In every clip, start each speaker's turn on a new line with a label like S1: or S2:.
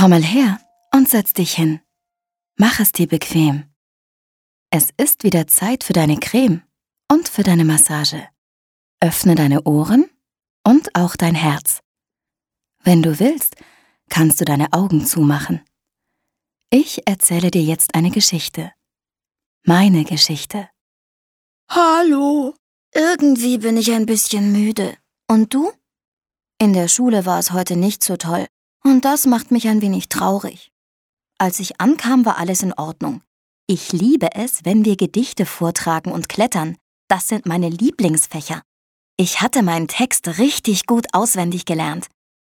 S1: Komm mal her und setz dich hin. Mach es dir bequem. Es ist wieder Zeit für deine Creme und für deine Massage. Öffne deine Ohren und auch dein Herz. Wenn du willst, kannst du deine Augen zumachen. Ich erzähle dir jetzt eine Geschichte. Meine Geschichte.
S2: Hallo. Irgendwie bin ich ein bisschen müde. Und du? In der Schule war es heute nicht so toll. Und das macht mich ein wenig traurig. Als ich ankam, war alles in Ordnung. Ich liebe es, wenn wir Gedichte vortragen und klettern. Das sind meine Lieblingsfächer. Ich hatte meinen Text richtig gut auswendig gelernt.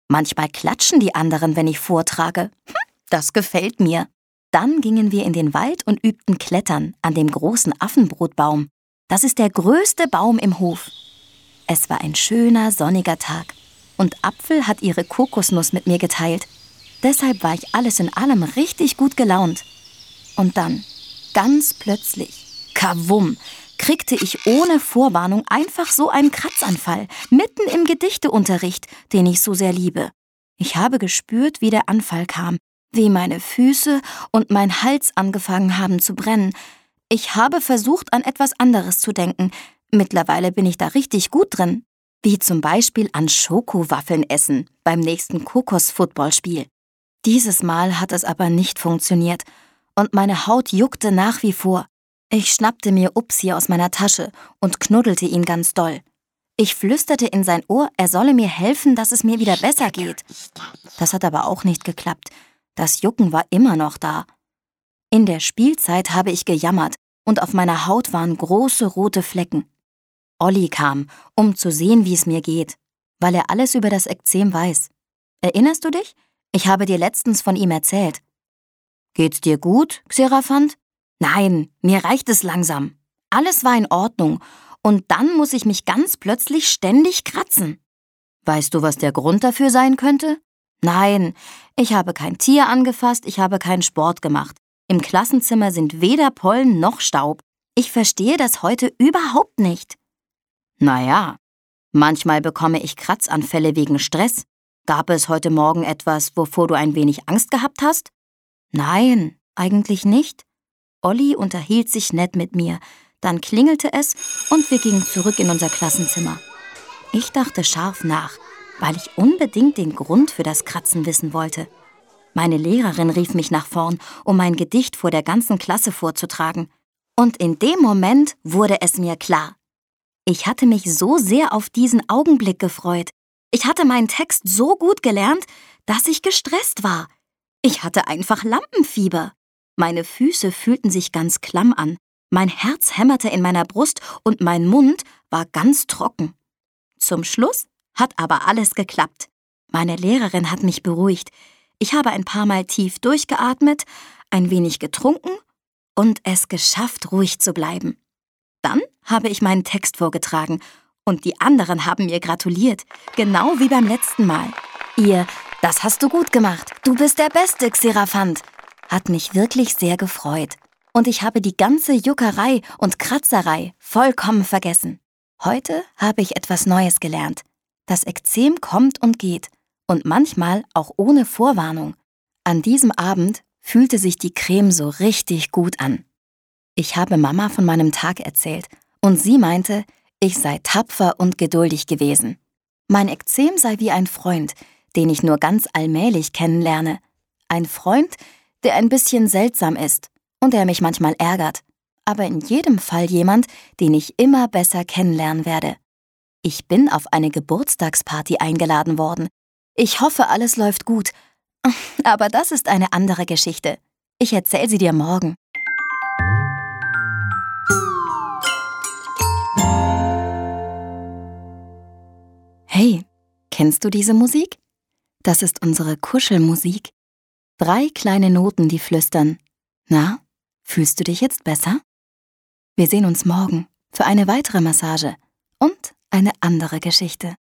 S2: Manchmal klatschen die anderen, wenn ich vortrage. Hm, das gefällt mir. Dann gingen wir in den Wald und übten Klettern an dem großen Affenbrotbaum. Das ist der größte Baum im Hof. Es war ein schöner, sonniger Tag und Apfel hat ihre Kokosnuss mit mir geteilt. Deshalb war ich alles in allem richtig gut gelaunt. Und dann, ganz plötzlich, kawum, kriegte ich ohne Vorwarnung einfach so einen Kratzanfall, mitten im Gedichteunterricht, den ich so sehr liebe. Ich habe gespürt, wie der Anfall kam, wie meine Füße und mein Hals angefangen haben zu brennen. Ich habe versucht, an etwas anderes zu denken. Mittlerweile bin ich da richtig gut drin. Wie zum Beispiel an Schokowaffeln essen beim nächsten Kokos-Footballspiel. Dieses Mal hat es aber nicht funktioniert und meine Haut juckte nach wie vor. Ich schnappte mir Upsi aus meiner Tasche und knuddelte ihn ganz doll. Ich flüsterte in sein Ohr, er solle mir helfen, dass es mir wieder besser geht. Das hat aber auch nicht geklappt. Das Jucken war immer noch da. In der Spielzeit habe ich gejammert und auf meiner Haut waren große rote Flecken. Olli kam, um zu sehen, wie es mir geht, weil er alles über das Ekzem weiß. Erinnerst du dich? Ich habe dir letztens von ihm erzählt. Geht's dir gut, Xeraphant? Nein, mir reicht es langsam. Alles war in Ordnung, und dann muss ich mich ganz plötzlich ständig kratzen. Weißt du, was der Grund dafür sein könnte? Nein, ich habe kein Tier angefasst, ich habe keinen Sport gemacht. Im Klassenzimmer sind weder Pollen noch Staub. Ich verstehe das heute überhaupt nicht. Naja, manchmal bekomme ich Kratzanfälle wegen Stress. Gab es heute Morgen etwas, wovor du ein wenig Angst gehabt hast? Nein, eigentlich nicht. Olli unterhielt sich nett mit mir, dann klingelte es und wir gingen zurück in unser Klassenzimmer. Ich dachte scharf nach, weil ich unbedingt den Grund für das Kratzen wissen wollte. Meine Lehrerin rief mich nach vorn, um mein Gedicht vor der ganzen Klasse vorzutragen. Und in dem Moment wurde es mir klar. Ich hatte mich so sehr auf diesen Augenblick gefreut. Ich hatte meinen Text so gut gelernt, dass ich gestresst war. Ich hatte einfach Lampenfieber. Meine Füße fühlten sich ganz klamm an, mein Herz hämmerte in meiner Brust und mein Mund war ganz trocken. Zum Schluss hat aber alles geklappt. Meine Lehrerin hat mich beruhigt. Ich habe ein paar Mal tief durchgeatmet, ein wenig getrunken und es geschafft, ruhig zu bleiben. Dann habe ich meinen Text vorgetragen und die anderen haben mir gratuliert, genau wie beim letzten Mal. Ihr, das hast du gut gemacht. Du bist der beste Xeraphant hat mich wirklich sehr gefreut. Und ich habe die ganze Juckerei und Kratzerei vollkommen vergessen. Heute habe ich etwas Neues gelernt. Das Ekzem kommt und geht. Und manchmal auch ohne Vorwarnung. An diesem Abend fühlte sich die Creme so richtig gut an. Ich habe Mama von meinem Tag erzählt und sie meinte, ich sei tapfer und geduldig gewesen. Mein Ekzem sei wie ein Freund, den ich nur ganz allmählich kennenlerne. Ein Freund, der ein bisschen seltsam ist und der mich manchmal ärgert, aber in jedem Fall jemand, den ich immer besser kennenlernen werde. Ich bin auf eine Geburtstagsparty eingeladen worden. Ich hoffe, alles läuft gut. Aber das ist eine andere Geschichte. Ich erzähle sie dir morgen.
S1: Hey, kennst du diese Musik? Das ist unsere Kuschelmusik. Drei kleine Noten, die flüstern. Na, fühlst du dich jetzt besser? Wir sehen uns morgen für eine weitere Massage und eine andere Geschichte.